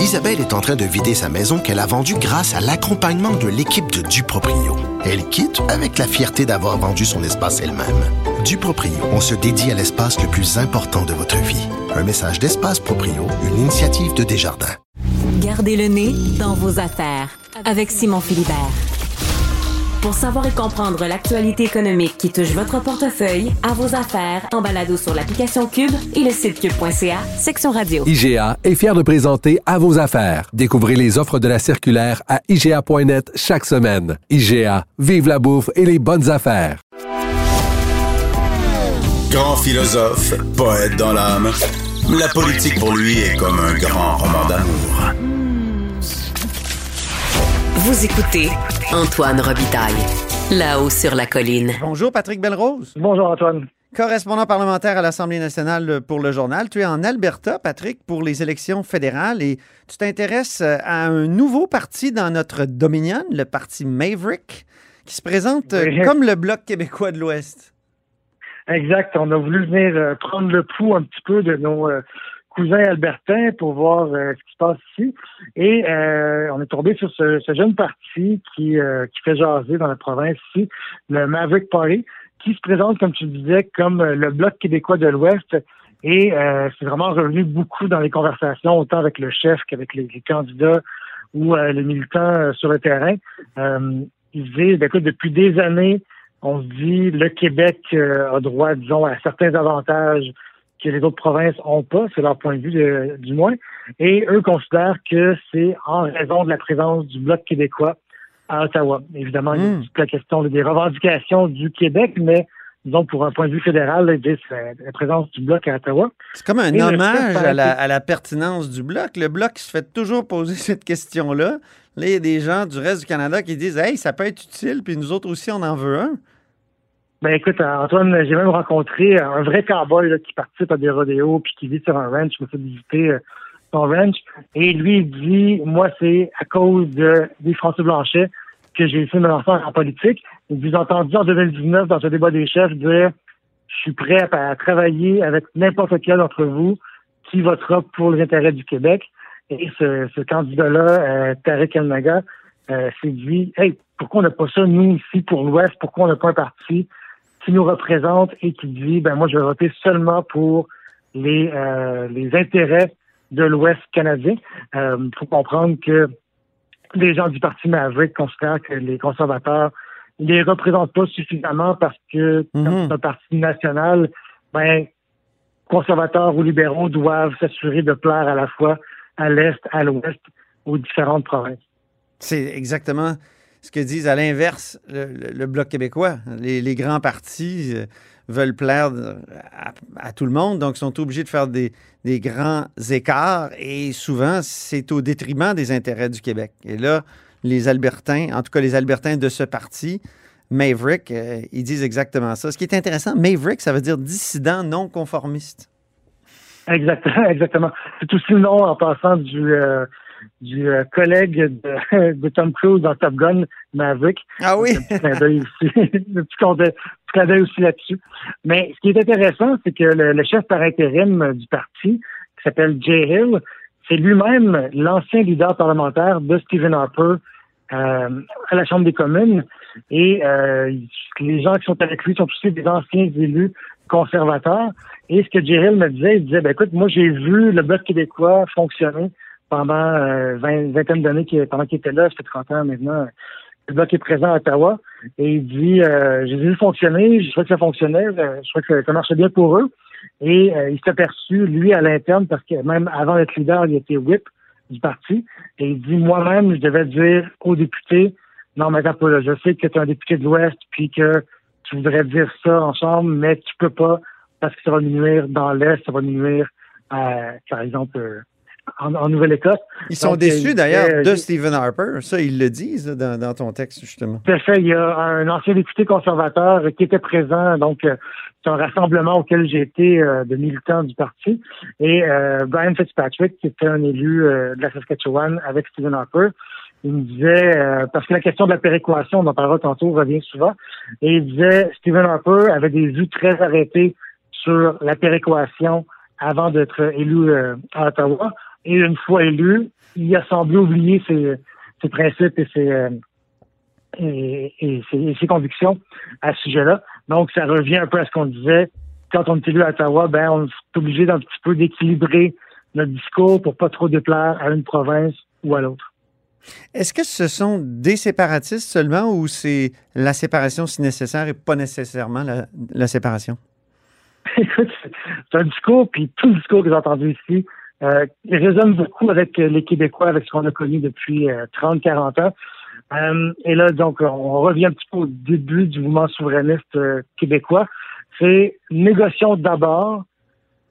Isabelle est en train de vider sa maison qu'elle a vendue grâce à l'accompagnement de l'équipe de Duproprio. Elle quitte avec la fierté d'avoir vendu son espace elle-même. Duproprio, on se dédie à l'espace le plus important de votre vie. Un message d'Espace Proprio, une initiative de Desjardins. Gardez le nez dans vos affaires avec Simon Philibert. Pour savoir et comprendre l'actualité économique qui touche votre portefeuille, à vos affaires, en balado sur l'application Cube et le site cube.ca, section radio. IGA est fier de présenter À vos affaires. Découvrez les offres de la circulaire à IGA.net chaque semaine. IGA, vive la bouffe et les bonnes affaires. Grand philosophe, poète dans l'âme, la politique pour lui est comme un grand roman d'amour. Vous écoutez Antoine Robitaille, là-haut sur la colline. Bonjour Patrick Belrose. Bonjour Antoine. Correspondant parlementaire à l'Assemblée nationale pour le journal. Tu es en Alberta, Patrick, pour les élections fédérales et tu t'intéresses à un nouveau parti dans notre Dominion, le parti Maverick, qui se présente Oui. comme le Bloc québécois de l'Ouest. Exact. On a voulu venir euh, prendre le pouls un petit peu de nos cousins albertains pour voir euh, ce qui se passe ici. Et euh, on est tombé sur ce, ce jeune parti qui, euh, qui fait jaser dans la province ici, le Maverick Party, qui se présente, comme tu disais, comme euh, le Bloc québécois de l'Ouest. Et euh, c'est vraiment revenu beaucoup dans les conversations, autant avec le chef qu'avec les, candidats ou les militants sur le terrain. Ils disaient, ben, écoute, depuis des années, on se dit le Québec a droit, disons, à certains avantages que les autres provinces ont pas, c'est leur point de vue de- du moins. Et eux considèrent que c'est en raison de la présence du Bloc québécois à Ottawa. Évidemment, il y a Mm. toute la question des revendications du Québec, mais disons pour un point de vue fédéral, là, ils disent la présence du Bloc à Ottawa. C'est comme un Et hommage la, à la pertinence du Bloc. Le Bloc se fait toujours poser cette question-là. Là, il y a des gens du reste du Canada qui disent Hey, ça peut être utile, puis nous autres aussi, on en veut un. Ben écoute, Antoine, j'ai même rencontré un vrai cowboy là, qui participe à des rodéos puis qui vit sur un ranch. Je me suis visiter euh, son ranch. Et lui, il dit, moi, c'est à cause de des François Blanchet que j'ai essayé de me lancer en politique. Il j'ai entendu en 2019 dans ce débat des chefs dire, je suis prêt à, à travailler avec n'importe quel d'entre vous qui votera pour les intérêts du Québec. Et ce, ce candidat-là, euh, Tarek El Naga, euh, s'est dit, hey, pourquoi on n'a pas ça, nous, ici, pour l'Ouest? Pourquoi on n'a pas un parti qui nous représente et qui dit, ben moi, je vais voter seulement pour les, euh, les intérêts de l'Ouest canadien. Il faut comprendre que les gens du Parti Maverick considèrent que les conservateurs ne les représentent pas suffisamment parce que, comme c'est un parti national, ben, conservateurs ou libéraux doivent s'assurer de plaire à la fois à l'Est, à l'Ouest, aux différentes provinces. C'est exactement ce que disent à l'inverse le, Bloc québécois. Les, grands partis euh, veulent plaire à, tout le monde, donc sont obligés de faire des, des grands écarts et souvent c'est au détriment des intérêts du Québec. Et là, les Albertains, en tout cas les Albertains de ce parti, Maverick, euh, ils disent exactement ça. Ce qui est intéressant, Maverick, ça veut dire dissident non conformiste. Exactement, exactement. C'est aussi le nom en passant du euh, du euh, collègue de, de Tom Cruise dans Top Gun, Maverick. Ah oui? Un petit clin d'œil aussi, aussi là-dessus. Mais ce qui est intéressant, c'est que le, le chef par intérim du parti, qui s'appelle Jay Hill, c'est lui-même l'ancien leader parlementaire de Stephen Harper euh, à la Chambre des communes. Et euh, les gens qui sont avec lui sont aussi des anciens élus conservateurs. Et ce que Jay Hill me disait, il disait, ben, écoute, moi j'ai vu le Bloc québécois fonctionner pendant euh, 20, vingtaine d'années qu'il- pendant qu'il était là, ça fait 30 ans maintenant. Le est présent à Ottawa. Et il dit, euh, j'ai vu fonctionner, je trouvais que ça fonctionnait, euh, je trouvais que ça marchait bien pour eux. Et euh, il s'est aperçu, lui, à l'interne, parce que même avant d'être leader, il était whip du parti. Et il dit, moi-même, je devais dire aux députés, non, mais attends je sais que tu es un député de l'Ouest, puis que tu voudrais dire ça en chambre, mais tu peux pas, parce que ça va nuire dans l'Est, ça va nuire, euh, par exemple, euh, en, en Nouvelle-Écosse. Ils sont Donc, déçus il d'ailleurs de euh, Stephen Harper. Ça, ils le disent dans, dans ton texte, justement. Tout à fait. Il y a un ancien député conservateur qui était présent, donc euh, c'est un rassemblement auquel j'ai été euh, de militants du parti. Et euh, Brian Fitzpatrick, qui était un élu euh, de la Saskatchewan avec Stephen Harper, il me disait, euh, parce que la question de la péréquation, on en parlera tantôt, revient souvent, et il disait, Stephen Harper avait des vues très arrêtées sur la péréquation avant d'être élu euh, à Ottawa. Et une fois élu, il a semblé oublier ses, ses principes et ses, euh, et, et, ses, et ses convictions à ce sujet-là. Donc, ça revient un peu à ce qu'on disait. Quand on est élu à Ottawa, ben, on est obligé d'un petit peu d'équilibrer notre discours pour pas trop déplaire à une province ou à l'autre. Est-ce que ce sont des séparatistes seulement ou c'est la séparation si nécessaire et pas nécessairement la, la séparation? Écoute, c'est un discours, puis tout le discours que j'ai entendu ici, euh, résonne beaucoup avec les Québécois, avec ce qu'on a connu depuis euh, 30-40 ans. Euh, et là, donc, on revient un petit peu au début du mouvement souverainiste euh, québécois. C'est négocions d'abord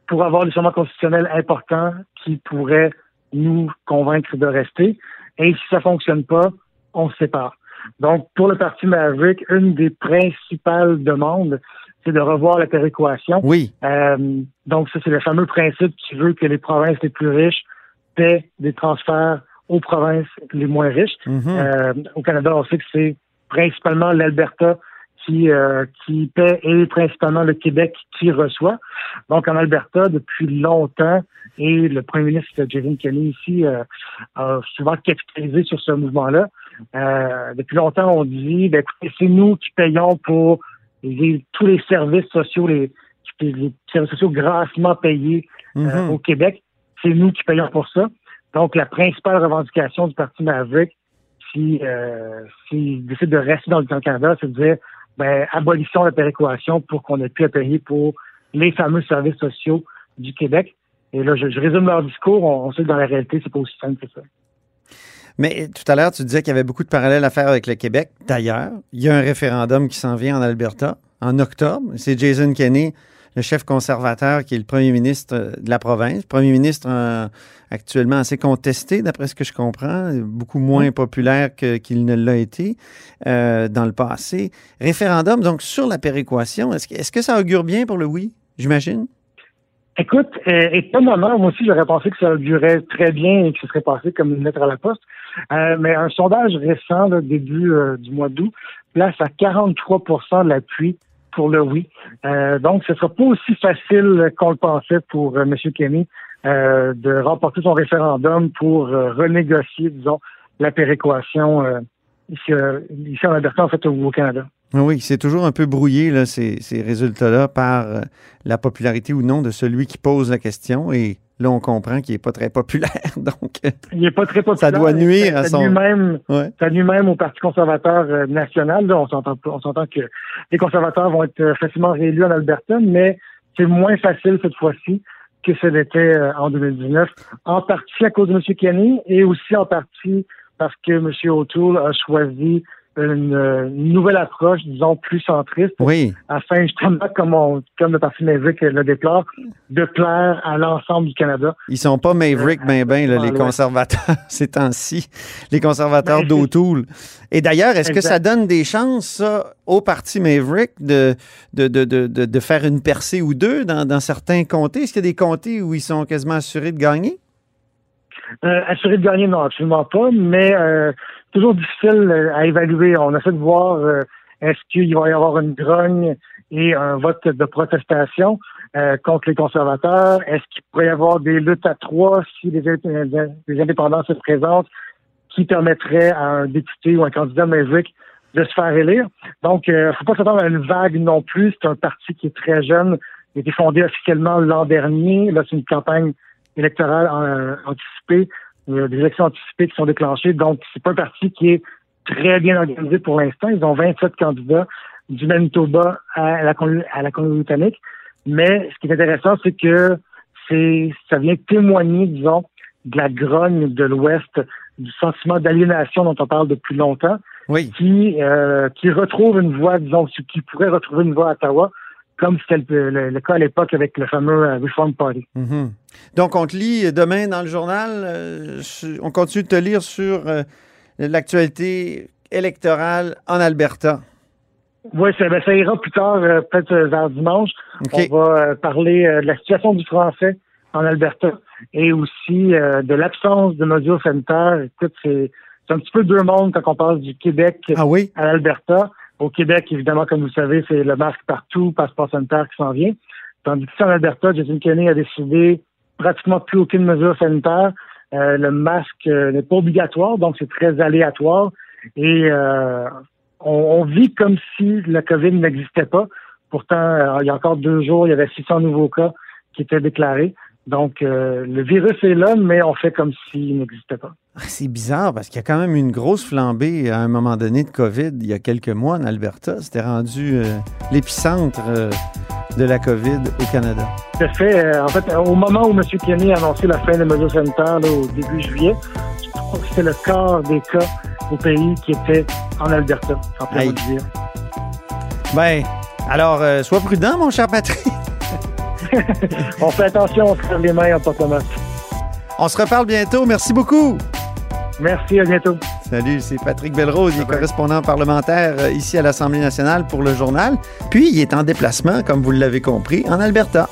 pour avoir des changements constitutionnels importants qui pourraient nous convaincre de rester. Et si ça fonctionne pas, on sépare. Donc, pour le Parti Maverick, une des principales demandes, c'est de revoir la péréquation. Oui. Euh, donc, ça, c'est le fameux principe qui veut que les provinces les plus riches paient des transferts aux provinces les moins riches. Mhm. Euh, au Canada, on sait que c'est principalement l'Alberta qui, euh, qui paie et principalement le Québec qui reçoit. Donc, en Alberta, depuis longtemps, et le premier ministre Jason Kenney ici euh, a souvent capitalisé sur ce mouvement-là. Euh, depuis longtemps, on dit, ben, écoutez, c'est nous qui payons pour tous les services sociaux, les, les services sociaux grassement payés euh, Mhm. au Québec. C'est nous qui payons pour ça. Donc, la principale revendication du Parti Maverick, si, euh, s'il décide de rester dans le Canada, c'est de dire, ben, abolissons la péréquation pour qu'on ait plus à payer pour les fameux services sociaux du Québec. Et là, je, je résume leur discours. On, on sait que dans la réalité, c'est pas aussi simple que ça. Mais tout à l'heure, tu disais qu'il y avait beaucoup de parallèles à faire avec le Québec. D'ailleurs, il y a un référendum qui s'en vient en Alberta en octobre. C'est Jason Kenney, le chef conservateur, qui est le premier ministre euh, de la province. Premier ministre euh, actuellement assez contesté, d'après ce que je comprends, beaucoup moins populaire que- qu'il ne l'a été euh, dans le passé. Référendum, donc, sur la péréquation. Est-ce que, est-ce que ça augure bien pour le oui, j'imagine? Écoute, euh, étonnamment, moi aussi, j'aurais pensé que ça durait très bien et que ce serait passé comme une lettre à la poste. Euh, mais un sondage récent, là, début euh, du mois d'août, place à 43% de l'appui pour le oui. Euh, donc, ce sera pas aussi facile qu'on le pensait pour euh, M. Kenny de remporter son référendum pour renégocier, disons, la péréquation ici, euh, ici en Alberta, en fait, au, au Canada. Ah Oui, c'est toujours un peu brouillé, là, ces, ces résultats-là, par euh, la popularité ou non de celui qui pose la question. Et là, on comprend qu'il n'est pas très populaire. Donc, euh, Il n'est pas très populaire. Ça doit nuire Ça- à ça son- nuit même ouais. ça nuit même au Parti conservateur national. Là, on s'entend que les conservateurs vont être facilement réélus en Alberta, mais c'est moins facile cette fois-ci que ce l'était en 2019, en partie à cause de M. Kenny et aussi en partie parce que M. O'Toole a choisi une, euh, une nouvelle approche, disons, plus centriste, Oui, afin justement, comme, on, comme le Parti Maverick le déplore, de plaire à l'ensemble du Canada. ils sont pas Maverick, ben, ben, là, les conservateurs, ces temps-ci, les conservateurs Ben, d'O'Toole. Et d'ailleurs, est-ce que ça donne des chances, ça, au parti Maverick de, de, de, de, de, de faire une percée ou deux dans, dans certains comtés? Est-ce qu'il y a des comtés où ils sont quasiment assurés de gagner? Euh, assuré de gagner, non, absolument pas, mais euh, toujours difficile euh, à évaluer. On essaie de voir euh, est-ce qu'il va y avoir une grogne et un vote de protestation euh, contre les conservateurs. Est-ce qu'il pourrait y avoir des luttes à trois si les, les indépendants se présentent qui permettraient à un député ou un candidat Maverick de se faire élire? Donc, ne faut pas s'attendre à une vague non plus. C'est un parti qui est très jeune. Il a été fondé officiellement l'an dernier. Là, c'est une campagne électorale euh, anticipée, euh, des élections anticipées qui sont déclenchées. Donc, c'est pas un parti qui est très bien organisé pour l'instant. Ils ont 27 candidats du Manitoba à la, à la Colombie-Britannique. Mais ce qui est intéressant, c'est que c'est ça vient témoigner, disons, de la grogne de l'Ouest, du sentiment d'aliénation dont on parle depuis longtemps, Oui. qui euh, qui retrouve une voix, disons, qui qui pourrait retrouver une voix à Ottawa, comme c'était le, le- le cas à l'époque avec le fameux euh, Reform Party. Mhm. Donc, on te lit demain dans le journal. euh, on continue de te lire sur euh, l'actualité électorale en Alberta. Oui, ça, ben, ça ira plus tard, euh, peut-être vers dimanche. OK. On va parler de la situation du français en Alberta et aussi de l'absence de mesures sanitaires. Écoute, c'est c'est un petit peu deux mondes quand on parle du Québec Ah oui? à l'Alberta. Au Québec, évidemment, comme vous le savez, c'est le masque partout, passeport sanitaire qui s'en vient. Tandis que en Alberta, Jason Kenney a décidé pratiquement plus aucune mesure sanitaire. Euh, le masque euh, n'est pas obligatoire, donc c'est très aléatoire. Et on, on, vit comme si la COVID n'existait pas. Pourtant, il y a encore deux jours, il y avait 600 nouveaux cas qui étaient déclarés. Donc, euh, le virus est là, mais on fait comme s'il n'existait pas. Ah, c'est bizarre parce qu'il y a quand même une grosse flambée à un moment donné de COVID il y a quelques mois en Alberta. C'était rendu euh, l'épicentre euh, de la COVID au Canada. Tout fait. en fait, au moment où M. Kenny a annoncé la fin des mesures sanitaires au début juillet, je crois que c'était le quart des cas au pays qui étaient en Alberta, en plein dire. Ben, alors, sois prudent, mon cher Patrick. on fait attention, on se les mains en porte On se reparle bientôt. Merci beaucoup. Merci, à bientôt. Salut, c'est Patrick Belrose, il est correspondant parlementaire euh, ici à l'Assemblée nationale pour le journal. Puis, il est en déplacement, comme vous l'avez compris, en Alberta.